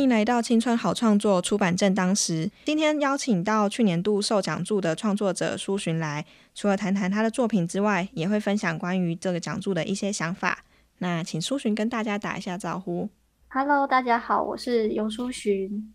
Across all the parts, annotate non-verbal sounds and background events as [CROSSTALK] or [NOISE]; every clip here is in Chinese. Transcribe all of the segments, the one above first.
欢迎来到青春好创作出版正当时。今天邀请到去年度受奖助的创作者苏洵来，除了谈谈他的作品之外，也会分享关于这个奖助的一些想法。那请苏洵跟大家打一下招呼。Hello，大家好，我是尤苏洵。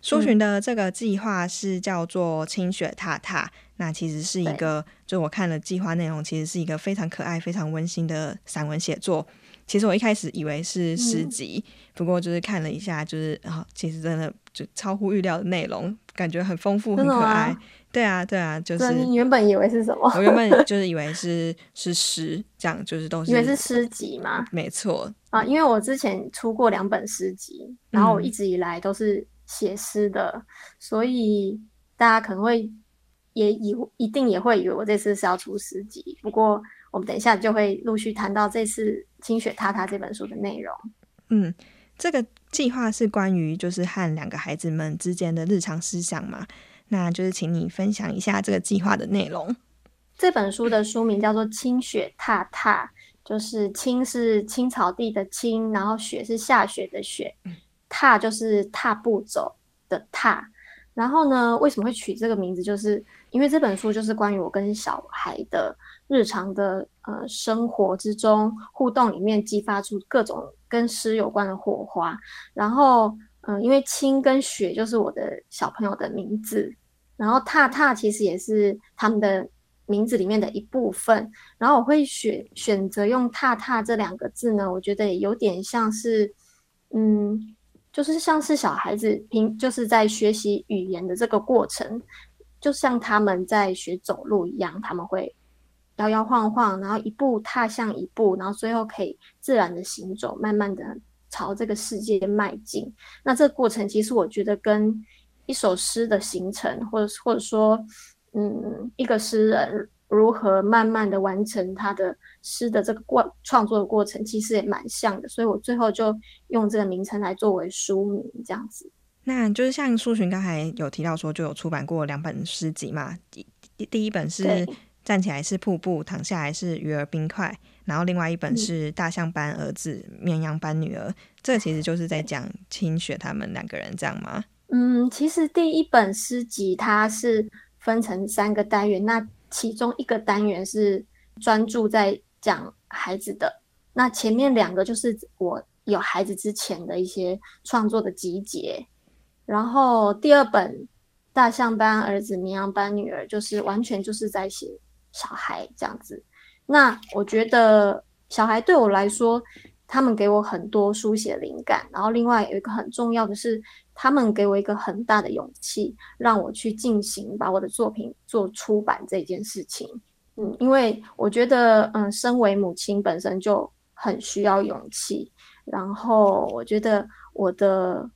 苏洵的这个计划是叫做“清雪踏踏”，那其实是一个，就我看了计划内容，其实是一个非常可爱、非常温馨的散文写作。其实我一开始以为是诗集，不过就是看了一下，就是啊，其实真的就超乎预料的内容，感觉很丰富、很可爱。对啊，对啊，就是你原本以为是什么？我原本就是以为是是诗，这样就是都是以为是诗集吗？没错啊，因为我之前出过两本诗集，然后我一直以来都是写诗的，所以大家可能会也以一定也会以为我这次是要出诗集。不过我们等一下就会陆续谈到这次。《清雪踏踏》这本书的内容，嗯，这个计划是关于就是和两个孩子们之间的日常思想嘛？那就是请你分享一下这个计划的内容。这本书的书名叫做《清雪踏踏》，就是“青”是青草地的“青”，然后“雪”是下雪的“雪”，“踏”就是踏步走的“踏”。然后呢，为什么会取这个名字？就是因为这本书就是关于我跟小孩的。日常的呃生活之中互动里面激发出各种跟诗有关的火花，然后嗯，因为青跟雪就是我的小朋友的名字，然后踏踏其实也是他们的名字里面的一部分，然后我会选选择用踏踏这两个字呢，我觉得有点像是嗯，就是像是小孩子平就是在学习语言的这个过程，就像他们在学走路一样，他们会。摇摇晃晃，然后一步踏向一步，然后最后可以自然的行走，慢慢的朝这个世界迈进。那这个过程，其实我觉得跟一首诗的形成，或者或者说，嗯，一个诗人如何慢慢的完成他的诗的这个过创作的过程，其实也蛮像的。所以我最后就用这个名称来作为书名，这样子。那就是像苏洵刚才有提到说，就有出版过两本诗集嘛，第第一本是。站起来是瀑布，躺下来是鱼儿冰块，然后另外一本是大象班儿子，绵羊班女儿。这其实就是在讲清雪他们两个人，这样吗？嗯，其实第一本诗集它是分成三个单元，那其中一个单元是专注在讲孩子的，那前面两个就是我有孩子之前的一些创作的集结，然后第二本大象班儿子，绵羊班女儿，就是完全就是在写。小孩这样子，那我觉得小孩对我来说，他们给我很多书写灵感。然后另外有一个很重要的是，他们给我一个很大的勇气，让我去进行把我的作品做出版这件事情。嗯，因为我觉得，嗯，身为母亲本身就很需要勇气。然后我觉得我的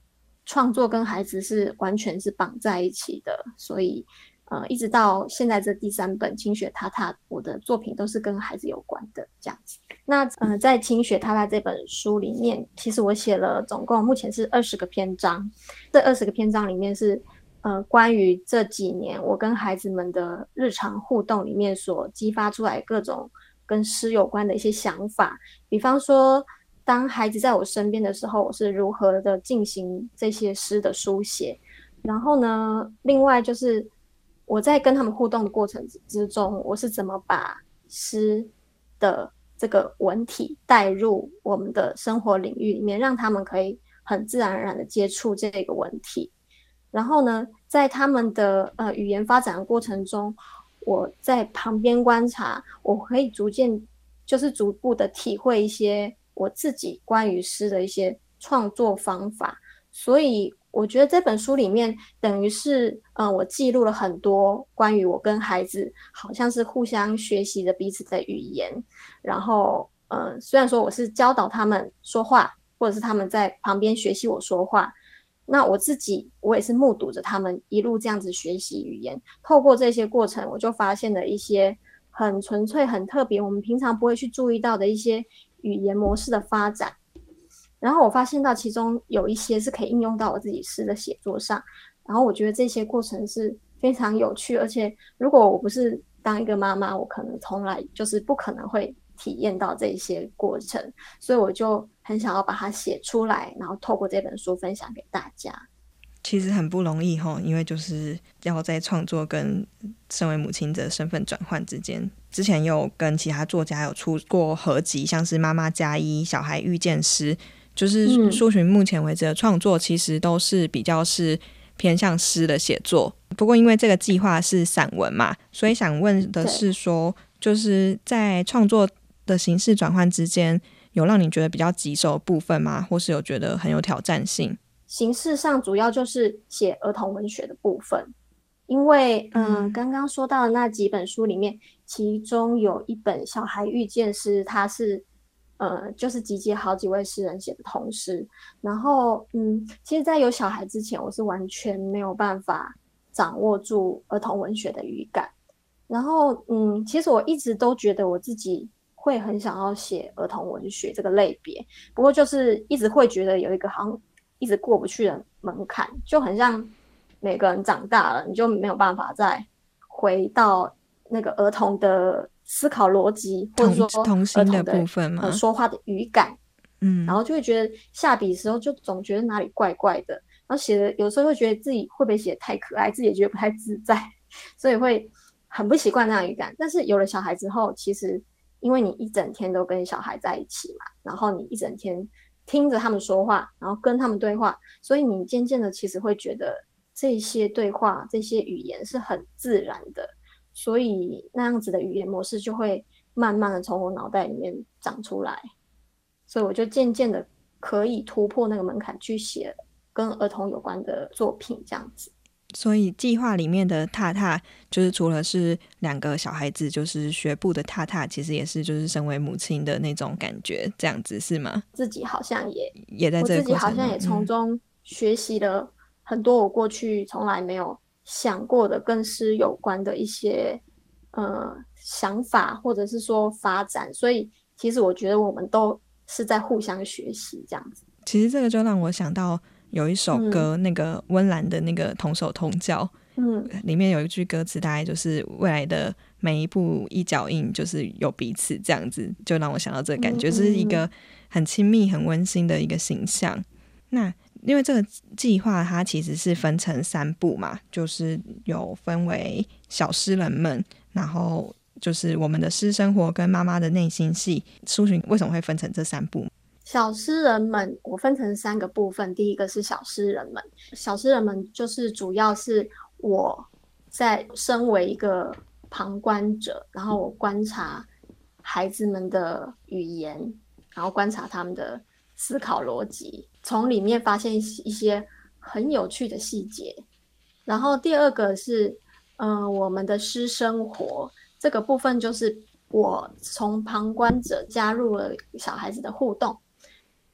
创作跟孩子是完全是绑在一起的，所以。呃，一直到现在这第三本《清雪踏踏》，我的作品都是跟孩子有关的这样子。那呃，在《清雪踏踏》这本书里面，其实我写了总共目前是二十个篇章。这二十个篇章里面是呃，关于这几年我跟孩子们的日常互动里面所激发出来各种跟诗有关的一些想法。比方说，当孩子在我身边的时候，我是如何的进行这些诗的书写。然后呢，另外就是。我在跟他们互动的过程之中，我是怎么把诗的这个文体带入我们的生活领域里面，让他们可以很自然而然的接触这个文体。然后呢，在他们的呃语言发展的过程中，我在旁边观察，我可以逐渐就是逐步的体会一些我自己关于诗的一些创作方法。所以。我觉得这本书里面等于是，嗯，我记录了很多关于我跟孩子好像是互相学习的彼此的语言。然后，嗯，虽然说我是教导他们说话，或者是他们在旁边学习我说话，那我自己，我也是目睹着他们一路这样子学习语言，透过这些过程，我就发现了一些很纯粹、很特别，我们平常不会去注意到的一些语言模式的发展。然后我发现到其中有一些是可以应用到我自己诗的写作上，然后我觉得这些过程是非常有趣，而且如果我不是当一个妈妈，我可能从来就是不可能会。体验到这些过程，所以我就很想要把它写出来，然后透过这本书分享给大家。其实很不容易哈，因为就是要在创作跟身为母亲的身份转换之间。之前有跟其他作家有出过合集，像是《妈妈加一》《小孩遇见诗》，就是苏洵目前为止的创作其实都是比较是偏向诗的写作。不过因为这个计划是散文嘛，所以想问的是说，就是在创作。的形式转换之间，有让你觉得比较棘手的部分吗？或是有觉得很有挑战性？形式上主要就是写儿童文学的部分，因为嗯，刚刚说到的那几本书里面，其中有一本《小孩遇见诗》，它是呃，就是集结好几位诗人写的童诗。然后嗯，其实，在有小孩之前，我是完全没有办法掌握住儿童文学的语感。然后嗯，其实我一直都觉得我自己。会很想要写儿童文学这个类别，不过就是一直会觉得有一个好像一直过不去的门槛，就很像每个人长大了，你就没有办法再回到那个儿童的思考逻辑，或者说童心的部分嘛，说话的语感，嗯，然后就会觉得下笔的时候就总觉得哪里怪怪的，然后写的有时候会觉得自己会不会写的太可爱，自己也觉得不太自在，[LAUGHS] 所以会很不习惯那样语感。但是有了小孩之后，其实。因为你一整天都跟小孩在一起嘛，然后你一整天听着他们说话，然后跟他们对话，所以你渐渐的其实会觉得这些对话、这些语言是很自然的，所以那样子的语言模式就会慢慢的从我脑袋里面长出来，所以我就渐渐的可以突破那个门槛去写跟儿童有关的作品，这样子。所以计划里面的踏踏，就是除了是两个小孩子，就是学步的踏踏，其实也是就是身为母亲的那种感觉，这样子是吗？自己好像也也在这个过程，自己好像也从中学习了很多我过去从来没有想过的跟诗有关的一些呃想法，或者是说发展。所以其实我觉得我们都是在互相学习这样子。其实这个就让我想到。有一首歌，那个温岚的那个同手同脚，嗯，里面有一句歌词，大概就是未来的每一步一脚印，就是有彼此这样子，就让我想到这个感觉，这是一个很亲密、很温馨的一个形象。那因为这个计划它其实是分成三步嘛，就是有分为小诗人们，然后就是我们的私生活跟妈妈的内心戏。苏洵为什么会分成这三步？小诗人们，我分成三个部分。第一个是小诗人们，小诗人们就是主要是我在身为一个旁观者，然后我观察孩子们的语言，然后观察他们的思考逻辑，从里面发现一些很有趣的细节。然后第二个是，嗯，我们的私生活这个部分，就是我从旁观者加入了小孩子的互动。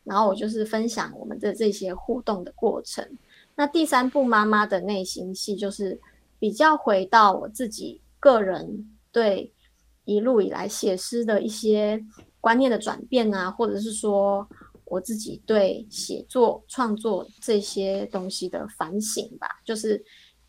然后我就是分享我们的这些互动的过程。那第三部妈妈的内心戏，就是比较回到我自己个人对一路以来写诗的一些观念的转变啊，或者是说我自己对写作创作这些东西的反省吧。就是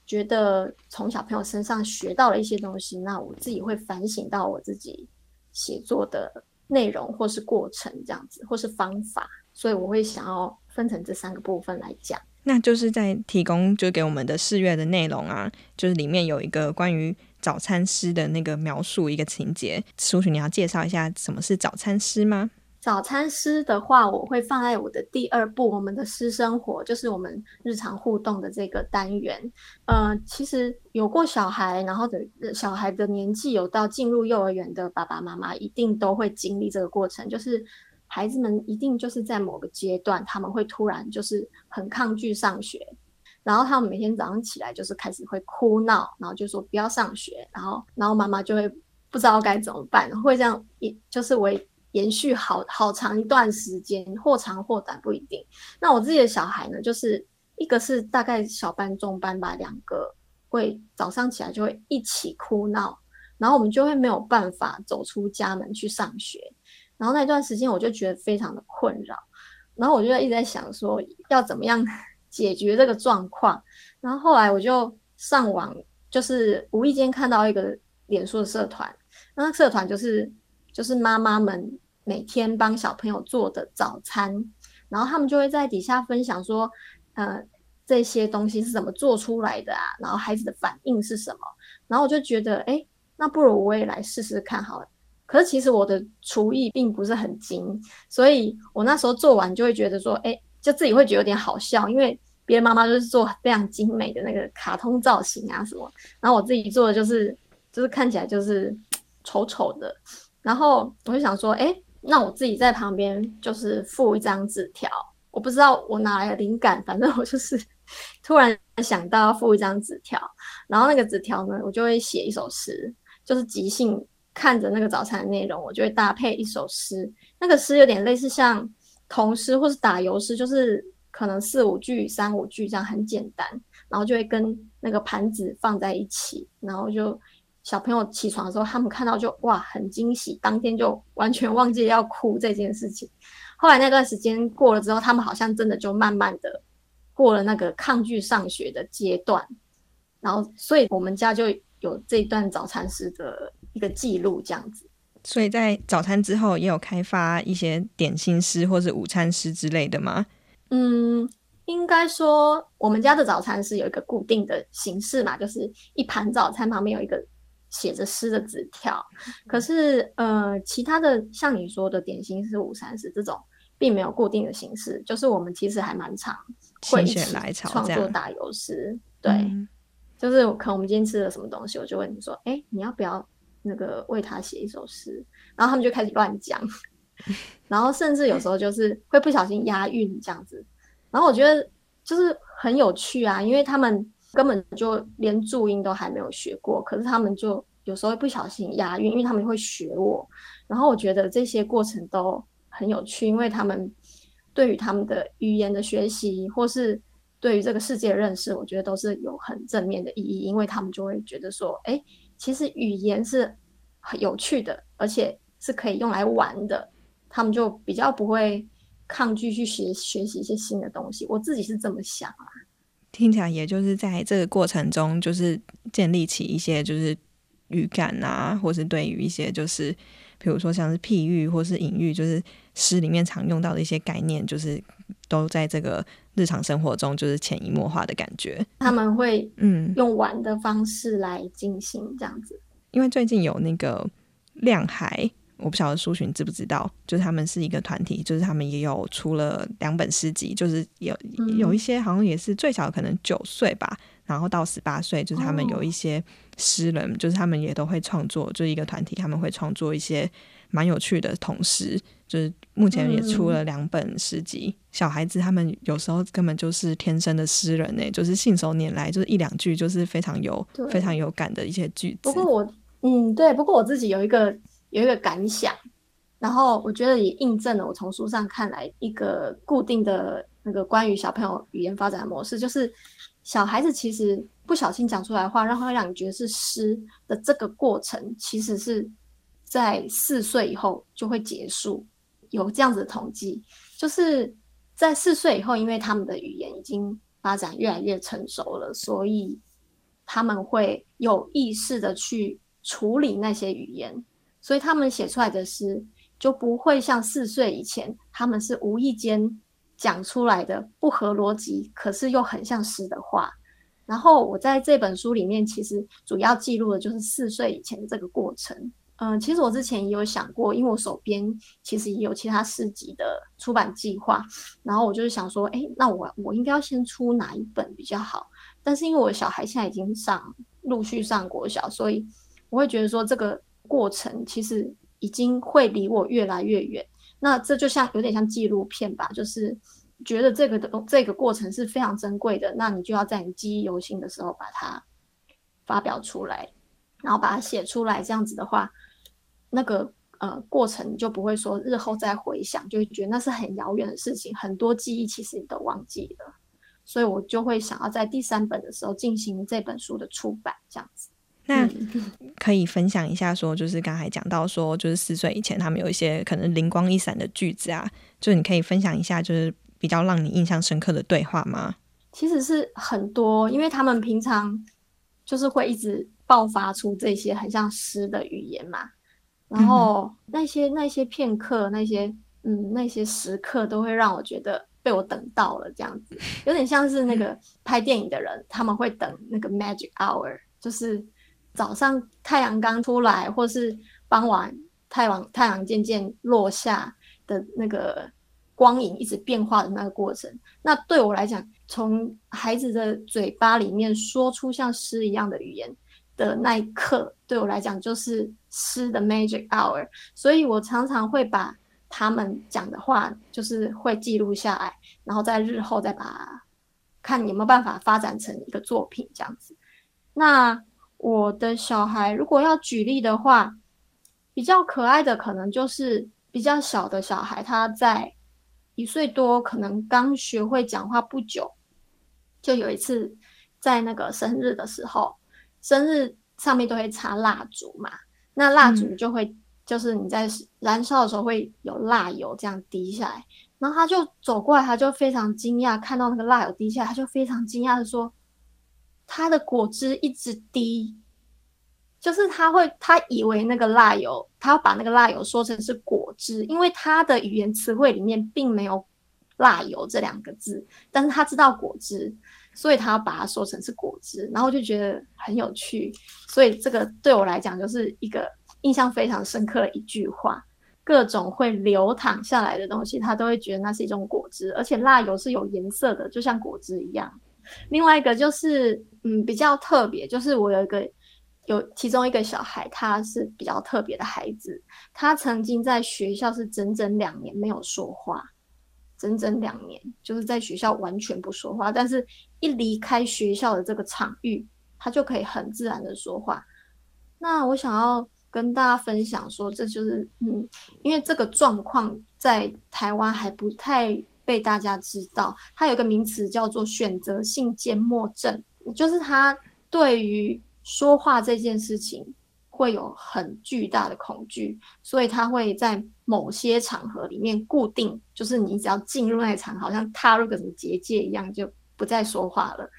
觉得从小朋友身上学到了一些东西，那我自己会反省到我自己写作的内容或是过程这样子，或是方法。所以我会想要分成这三个部分来讲，那就是在提供就给我们的四月的内容啊，就是里面有一个关于早餐师的那个描述一个情节，苏洵你要介绍一下什么是早餐师吗？早餐诗的话，我会放在我的第二部，我们的私生活，就是我们日常互动的这个单元。呃，其实有过小孩，然后的小孩的年纪有到进入幼儿园的爸爸妈妈，一定都会经历这个过程，就是。孩子们一定就是在某个阶段，他们会突然就是很抗拒上学，然后他们每天早上起来就是开始会哭闹，然后就说不要上学，然后然后妈妈就会不知道该怎么办，会这样一就是为延续好好长一段时间，或长或短不一定。那我自己的小孩呢，就是一个是大概小班、中班吧，两个会早上起来就会一起哭闹，然后我们就会没有办法走出家门去上学。然后那段时间我就觉得非常的困扰，然后我就一直在想说要怎么样 [LAUGHS] 解决这个状况。然后后来我就上网，就是无意间看到一个脸书的社团，那社团就是就是妈妈们每天帮小朋友做的早餐，然后他们就会在底下分享说，呃，这些东西是怎么做出来的啊？然后孩子的反应是什么？然后我就觉得，哎，那不如我也来试试看好了。可是其实我的厨艺并不是很精，所以我那时候做完就会觉得说，哎，就自己会觉得有点好笑，因为别的妈妈就是做非常精美的那个卡通造型啊什么，然后我自己做的就是就是看起来就是丑丑的，然后我就想说，哎，那我自己在旁边就是附一张纸条，我不知道我哪来的灵感，反正我就是突然想到要附一张纸条，然后那个纸条呢，我就会写一首诗，就是即兴。看着那个早餐的内容，我就会搭配一首诗。那个诗有点类似像童诗或是打油诗，就是可能四五句、三五句这样很简单，然后就会跟那个盘子放在一起，然后就小朋友起床的时候，他们看到就哇很惊喜，当天就完全忘记要哭这件事情。后来那段时间过了之后，他们好像真的就慢慢的过了那个抗拒上学的阶段，然后所以我们家就有这一段早餐诗的。一个记录这样子，所以在早餐之后也有开发一些点心师或是午餐师之类的吗？嗯，应该说我们家的早餐是有一个固定的形式嘛，就是一盘早餐旁边有一个写着诗的纸条。可是呃，其他的像你说的点心是五三十这种，并没有固定的形式，就是我们其实还蛮常会一起创作打油诗。对，就是可能我们今天吃了什么东西，我就问你说，哎，你要不要？那个为他写一首诗，然后他们就开始乱讲，[LAUGHS] 然后甚至有时候就是会不小心押韵这样子，然后我觉得就是很有趣啊，因为他们根本就连注音都还没有学过，可是他们就有时候会不小心押韵，因为他们会学我，然后我觉得这些过程都很有趣，因为他们对于他们的语言的学习，或是对于这个世界认识，我觉得都是有很正面的意义，因为他们就会觉得说，哎。其实语言是很有趣的，而且是可以用来玩的。他们就比较不会抗拒去学学习一些新的东西。我自己是这么想啊。听起来也就是在这个过程中，就是建立起一些就是语感啊，或是对于一些就是比如说像是譬喻或是隐喻，就是诗里面常用到的一些概念，就是都在这个。日常生活中就是潜移默化的感觉，他们会嗯用玩的方式来进行这样子。因为最近有那个亮海，我不晓得苏洵知不知道，就是他们是一个团体，就是他们也有出了两本诗集，就是有有一些好像也是最小可能九岁吧，然后到十八岁，就是他们有一些诗人，就是他们也都会创作，就是一个团体，他们会创作一些蛮有趣的同时。就是目前也出了两本诗集，小孩子他们有时候根本就是天生的诗人呢，就是信手拈来，就是一两句就是非常有非常有感的一些句子。不过我嗯对，不过我自己有一个有一个感想，然后我觉得也印证了我从书上看来一个固定的那个关于小朋友语言发展的模式，就是小孩子其实不小心讲出来的话，让他让你觉得是诗的这个过程，其实是在四岁以后就会结束。有这样子的统计，就是在四岁以后，因为他们的语言已经发展越来越成熟了，所以他们会有意识的去处理那些语言，所以他们写出来的诗就不会像四岁以前，他们是无意间讲出来的不合逻辑，可是又很像诗的话。然后我在这本书里面，其实主要记录的就是四岁以前的这个过程。嗯，其实我之前也有想过，因为我手边其实也有其他四级的出版计划，然后我就是想说，哎，那我我应该要先出哪一本比较好？但是因为我小孩现在已经上陆续上国小，所以我会觉得说这个过程其实已经会离我越来越远。那这就像有点像纪录片吧，就是觉得这个的这个过程是非常珍贵的，那你就要在你记忆犹新的时候把它发表出来，然后把它写出来，这样子的话。那个呃过程就不会说日后再回想就会觉得那是很遥远的事情，很多记忆其实你都忘记了。所以我就会想要在第三本的时候进行这本书的出版，这样子。那 [LAUGHS] 可以分享一下，说就是刚才讲到说，就是四岁以前他们有一些可能灵光一闪的句子啊，就你可以分享一下，就是比较让你印象深刻的对话吗？其实是很多，因为他们平常就是会一直爆发出这些很像诗的语言嘛，然后那些那些片刻，那些嗯那些时刻，都会让我觉得被我等到了，这样子有点像是那个 [LAUGHS] 拍电影的人，他们会等那个 magic hour，就是。早上太阳刚出来，或是傍晚太阳太阳渐渐落下的那个光影一直变化的那个过程，那对我来讲，从孩子的嘴巴里面说出像诗一样的语言的那一刻，对我来讲就是诗的 magic hour。所以我常常会把他们讲的话，就是会记录下来，然后在日后再把看有没有办法发展成一个作品这样子。那。我的小孩，如果要举例的话，比较可爱的可能就是比较小的小孩，他在一岁多，可能刚学会讲话不久，就有一次在那个生日的时候，生日上面都会插蜡烛嘛，那蜡烛就会就是你在燃烧的时候会有蜡油这样滴下来，然后他就走过来，他就非常惊讶，看到那个蜡油滴下来，他就非常惊讶的说。他的果汁一直滴，就是他会，他以为那个蜡油，他把那个蜡油说成是果汁，因为他的语言词汇里面并没有蜡油这两个字，但是他知道果汁，所以他要把它说成是果汁，然后就觉得很有趣，所以这个对我来讲就是一个印象非常深刻的一句话，各种会流淌下来的东西，他都会觉得那是一种果汁，而且蜡油是有颜色的，就像果汁一样。另外一个就是，嗯，比较特别，就是我有一个有其中一个小孩，他是比较特别的孩子，他曾经在学校是整整两年没有说话，整整两年，就是在学校完全不说话，但是一离开学校的这个场域，他就可以很自然的说话。那我想要跟大家分享说，这就是嗯，因为这个状况在台湾还不太。被大家知道，他有个名词叫做选择性缄默症，就是他对于说话这件事情会有很巨大的恐惧，所以他会在某些场合里面固定，就是你只要进入那场，好像踏入个什么结界一样，就不再说话了。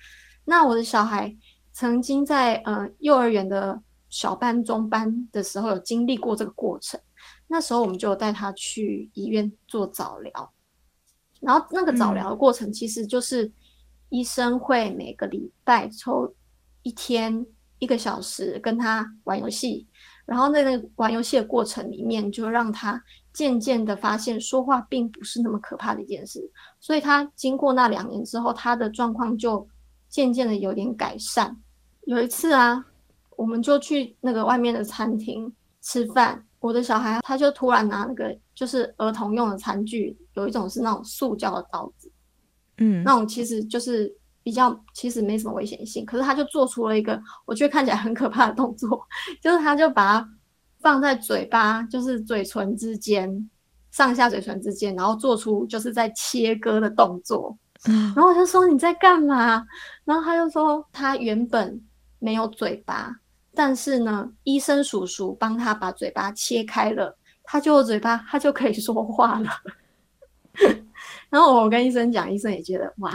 那我的小孩曾经在呃幼儿园的小班、中班的时候有经历过这个过程，那时候我们就带他去医院做早疗。然后那个早疗的过程，其实就是医生会每个礼拜抽一天一个小时跟他玩游戏，然后在那个玩游戏的过程里面，就让他渐渐的发现说话并不是那么可怕的一件事。所以他经过那两年之后，他的状况就渐渐的有点改善。有一次啊，我们就去那个外面的餐厅吃饭，我的小孩他就突然拿那个。就是儿童用的餐具，有一种是那种塑胶的刀子，嗯，那种其实就是比较其实没什么危险性，可是他就做出了一个我觉得看起来很可怕的动作，就是他就把它放在嘴巴，就是嘴唇之间，上下嘴唇之间，然后做出就是在切割的动作，然后我就说你在干嘛？然后他就说他原本没有嘴巴，但是呢，医生叔叔帮他把嘴巴切开了。他就嘴巴，他就可以说话了。[LAUGHS] 然后我跟医生讲，医生也觉得哇，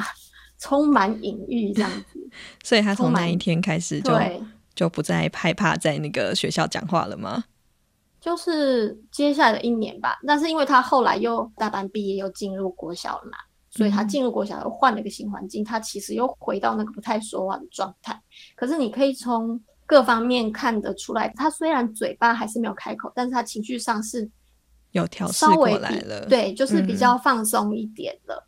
充满隐喻这样子。[LAUGHS] 所以他从那一天开始就就不再害怕在那个学校讲话了吗？就是接下来的一年吧。但是因为他后来又大班毕业，又进入国小了嘛，所以他进入国小又换了一个新环境，他其实又回到那个不太说话的状态。可是你可以从。各方面看得出来，他虽然嘴巴还是没有开口，但是他情绪上是有调试过来了。对，就是比较放松一点了。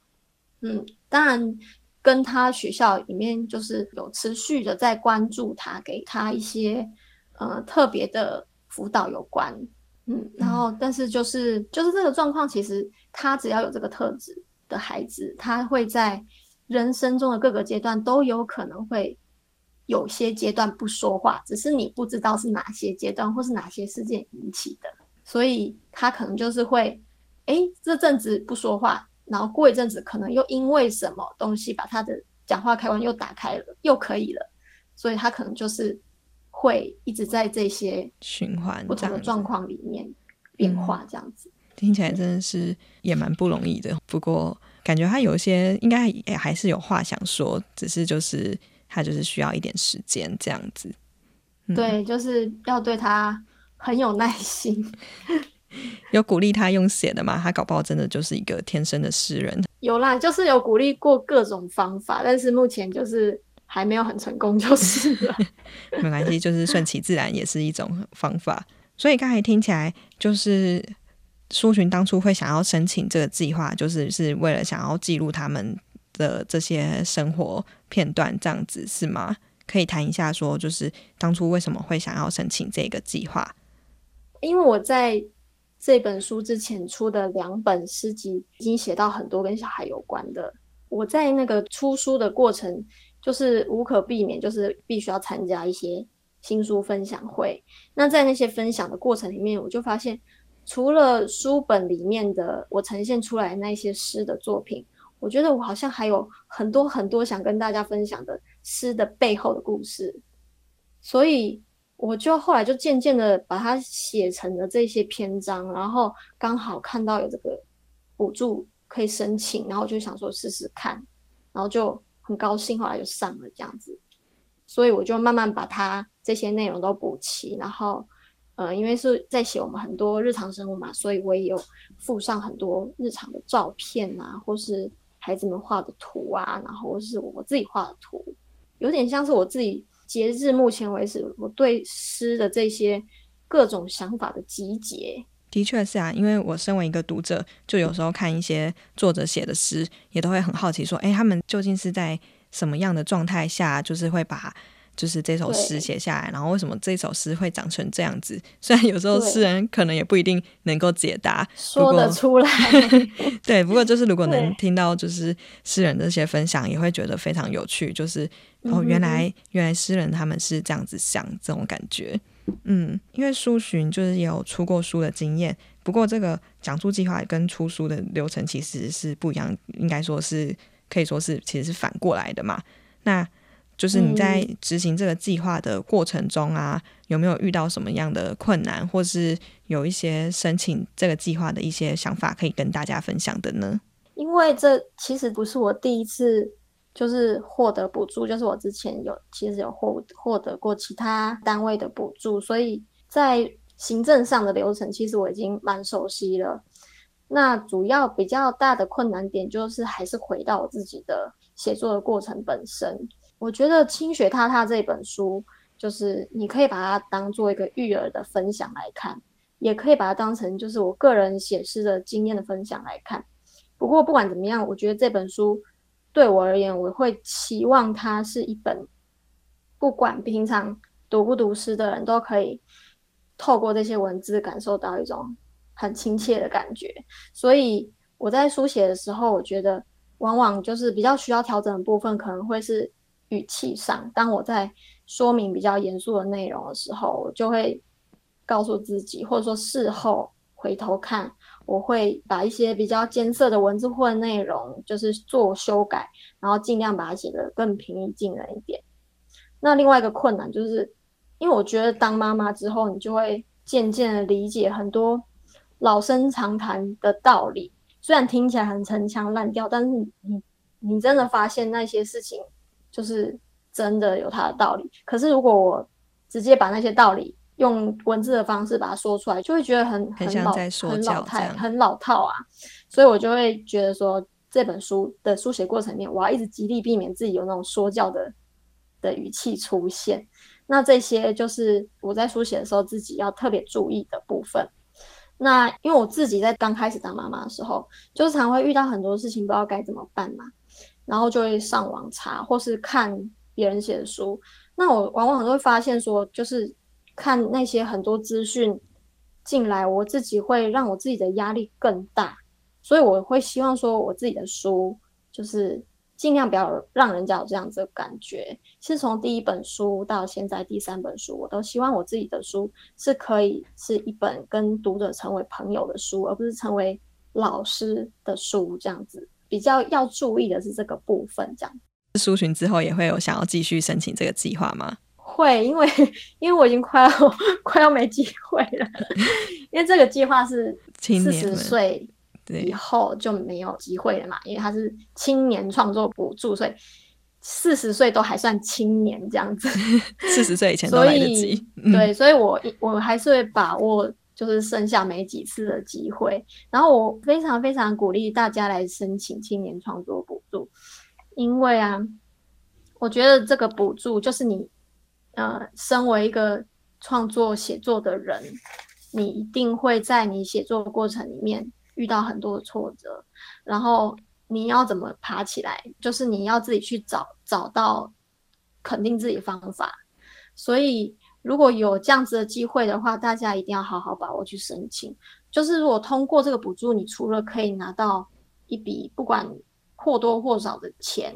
嗯，当然跟他学校里面就是有持续的在关注他，给他一些呃特别的辅导有关。嗯，然后但是就是就是这个状况，其实他只要有这个特质的孩子，他会在人生中的各个阶段都有可能会。有些阶段不说话，只是你不知道是哪些阶段或是哪些事件引起的，所以他可能就是会，哎，这阵子不说话，然后过一阵子可能又因为什么东西把他的讲话开关又打开了，又可以了，所以他可能就是会一直在这些循环不同的状况里面变化，这样子听起来真的是也蛮不容易的。不过感觉他有一些应该也还是有话想说，只是就是他就是需要一点时间这样子。对，就是要对他很有耐心。[LAUGHS] 有鼓励他用写的吗？他搞不好真的就是一个天生的诗人。有啦，就是有鼓励过各种方法，但是目前就是还没有很成功，就是了。[LAUGHS] 没关系，就是顺其自然也是一种方法。所以刚才听起来，就是苏群当初会想要申请这个计划，就是是为了想要记录他们的这些生活片段，这样子是吗？可以谈一下，说就是当初为什么会想要申请这个计划？因为我在这本书之前出的两本诗集已经写到很多跟小孩有关的。我在那个出书的过程，就是无可避免，就是必须要参加一些新书分享会。那在那些分享的过程里面，我就发现，除了书本里面的我呈现出来那些诗的作品，我觉得我好像还有很多很多想跟大家分享的。诗的背后的故事，所以我就后来就渐渐的把它写成了这些篇章，然后刚好看到有这个补助可以申请，然后就想说试试看，然后就很高兴，后来就上了这样子，所以我就慢慢把它这些内容都补齐，然后呃，因为是在写我们很多日常生活嘛，所以我也有附上很多日常的照片啊，或是孩子们画的图啊，然后是我自己画的图。有点像是我自己截至目前为止，我对诗的这些各种想法的集结。的确是啊，因为我身为一个读者，就有时候看一些作者写的诗，也都会很好奇，说，哎，他们究竟是在什么样的状态下，就是会把。就是这首诗写下来，然后为什么这首诗会长成这样子？[LAUGHS] 虽然有时候诗人可能也不一定能够解答，说得出来。[LAUGHS] 对，不过就是如果能听到就是诗人这些分享，也会觉得非常有趣。就是哦，原来原来诗人他们是这样子想，这种感觉。嗯，因为书寻就是也有出过书的经验，不过这个讲述计划跟出书的流程其实是不一样，应该说是可以说是其实是反过来的嘛。那就是你在执行这个计划的过程中啊，有没有遇到什么样的困难，或是有一些申请这个计划的一些想法可以跟大家分享的呢？因为这其实不是我第一次就是获得补助，就是我之前有其实有获获得过其他单位的补助，所以在行政上的流程其实我已经蛮熟悉了。那主要比较大的困难点就是还是回到我自己的写作的过程本身。我觉得《清雪踏踏》这本书，就是你可以把它当做一个育儿的分享来看，也可以把它当成就是我个人写诗的经验的分享来看。不过不管怎么样，我觉得这本书对我而言，我会期望它是一本不管平常读不读诗的人都可以透过这些文字感受到一种很亲切的感觉。所以我在书写的时候，我觉得往往就是比较需要调整的部分，可能会是。语气上，当我在说明比较严肃的内容的时候，我就会告诉自己，或者说事后回头看，我会把一些比较艰涩的文字或内容，就是做修改，然后尽量把它写得更平易近人一点。那另外一个困难就是，因为我觉得当妈妈之后，你就会渐渐的理解很多老生常谈的道理，虽然听起来很陈腔滥调，但是你你真的发现那些事情。就是真的有它的道理，可是如果我直接把那些道理用文字的方式把它说出来，就会觉得很很老、很老态、很老套啊。所以我就会觉得说，这本书的书写过程里面，我要一直极力避免自己有那种说教的的语气出现。那这些就是我在书写的时候自己要特别注意的部分。那因为我自己在刚开始当妈妈的时候，就是常会遇到很多事情，不知道该怎么办嘛。然后就会上网查，或是看别人写的书。那我往往都会发现说，就是看那些很多资讯进来，我自己会让我自己的压力更大。所以我会希望说，我自己的书就是尽量不要让人家有这样子的感觉。其实从第一本书到现在第三本书，我都希望我自己的书是可以是一本跟读者成为朋友的书，而不是成为老师的书这样子。比较要注意的是这个部分，这样。苏洵之后也会有想要继续申请这个计划吗？会，因为因为我已经快要快要没机会了，[LAUGHS] 因为这个计划是四十岁以后就没有机会了嘛，因为它是青年创作补助，所以四十岁都还算青年这样子。[LAUGHS] 四十岁以前都来得及。对，所以我我还是会把握，就是剩下没几次的机会。然后我非常非常鼓励大家来申请青年创作补助，因为啊，我觉得这个补助就是你。呃，身为一个创作写作的人，你一定会在你写作的过程里面遇到很多的挫折，然后你要怎么爬起来？就是你要自己去找找到肯定自己方法。所以，如果有这样子的机会的话，大家一定要好好把握去申请。就是如果通过这个补助，你除了可以拿到一笔不管或多或少的钱，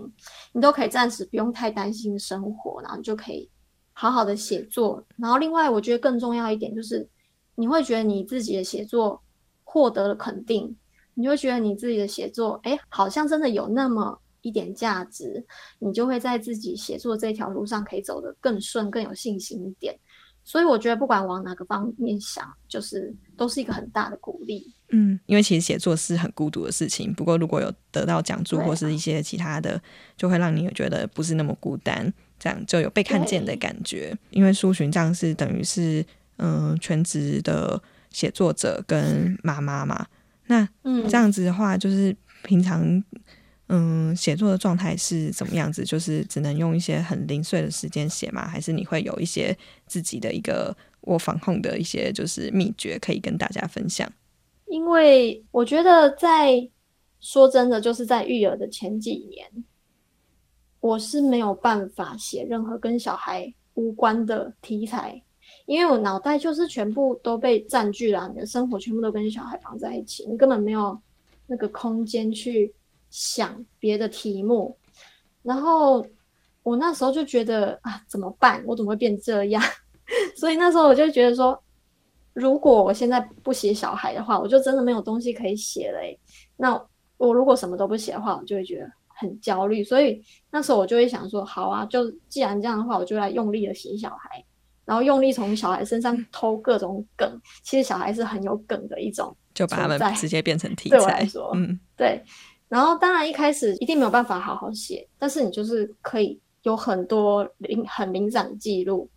你都可以暂时不用太担心生活，然后你就可以。好好的写作，然后另外我觉得更重要一点就是，你会觉得你自己的写作获得了肯定，你会觉得你自己的写作，哎，好像真的有那么一点价值，你就会在自己写作这条路上可以走得更顺、更有信心一点。所以我觉得不管往哪个方面想，就是都是一个很大的鼓励。嗯，因为其实写作是很孤独的事情，不过如果有得到讲座或是一些其他的，就会让你觉得不是那么孤单。这样就有被看见的感觉，因为苏洵这样是等于是嗯全职的写作者跟妈妈嘛，那这样子的话，就是平常嗯写作的状态是怎么样子？就是只能用一些很零碎的时间写吗？还是你会有一些自己的一个我防控的一些就是秘诀可以跟大家分享？因为我觉得在说真的，就是在育儿的前几年。我是没有办法写任何跟小孩无关的题材，因为我脑袋就是全部都被占据了，你的生活全部都跟小孩绑在一起，你根本没有那个空间去想别的题目。然后我那时候就觉得啊，怎么办？我怎么会变这样？[LAUGHS] 所以那时候我就觉得说，如果我现在不写小孩的话，我就真的没有东西可以写了。那我如果什么都不写的话，我就会觉得。很焦虑，所以那时候我就会想说，好啊，就既然这样的话，我就来用力的写小孩，然后用力从小孩身上偷各种梗。其实小孩是很有梗的一种，就把他们直接变成题材。对我来说，嗯，对。然后当然一开始一定没有办法好好写，但是你就是可以有很多零很零散的记录，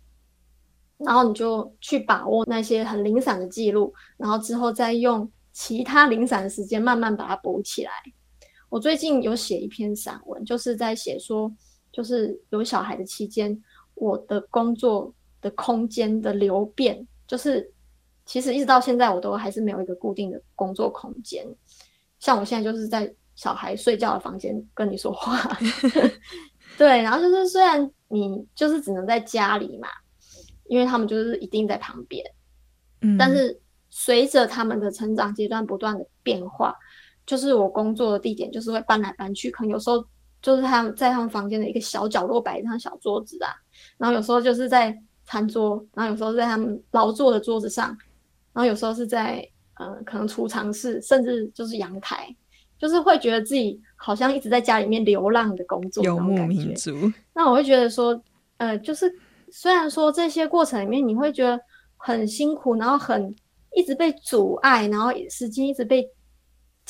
然后你就去把握那些很零散的记录，然后之后再用其他零散的时间慢慢把它补起来。我最近有写一篇散文，就是在写说，就是有小孩的期间，我的工作的空间的流变，就是其实一直到现在，我都还是没有一个固定的工作空间。像我现在就是在小孩睡觉的房间跟你说话，[LAUGHS] 对，然后就是虽然你就是只能在家里嘛，因为他们就是一定在旁边，嗯，但是随着他们的成长阶段不断的变化。就是我工作的地点，就是会搬来搬去，可能有时候就是他们在他们房间的一个小角落摆一张小桌子啊，然后有时候就是在餐桌，然后有时候在他们劳作的桌子上，然后有时候是在呃可能储藏室，甚至就是阳台，就是会觉得自己好像一直在家里面流浪的工作，游牧民族。那我会觉得说，呃，就是虽然说这些过程里面你会觉得很辛苦，然后很一直被阻碍，然后时间一直被。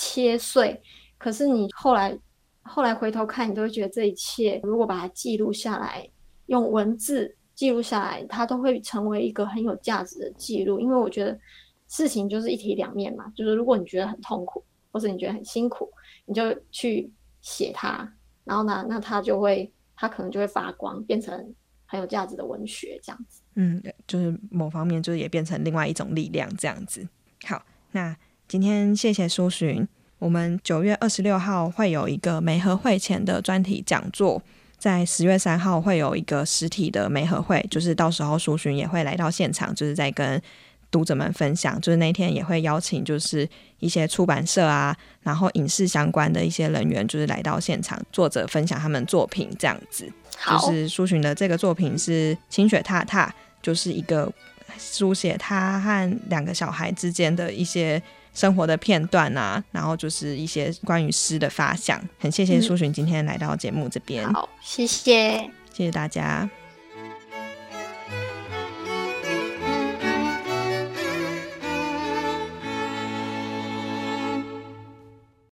切碎，可是你后来后来回头看，你都会觉得这一切，如果把它记录下来，用文字记录下来，它都会成为一个很有价值的记录。因为我觉得事情就是一体两面嘛，就是如果你觉得很痛苦，或者你觉得很辛苦，你就去写它，然后呢，那它就会，它可能就会发光，变成很有价值的文学这样子。嗯，就是某方面就是也变成另外一种力量这样子。好，那。今天谢谢苏洵。我们九月二十六号会有一个梅和会前的专题讲座，在十月三号会有一个实体的梅和会，就是到时候苏洵也会来到现场，就是在跟读者们分享。就是那天也会邀请，就是一些出版社啊，然后影视相关的一些人员，就是来到现场，作者分享他们作品这样子。就是苏洵的这个作品是《清雪踏踏》，就是一个书写他和两个小孩之间的一些。生活的片段啊，然后就是一些关于诗的发想。很谢谢苏洵今天来到节目这边，好，谢谢，谢谢大家。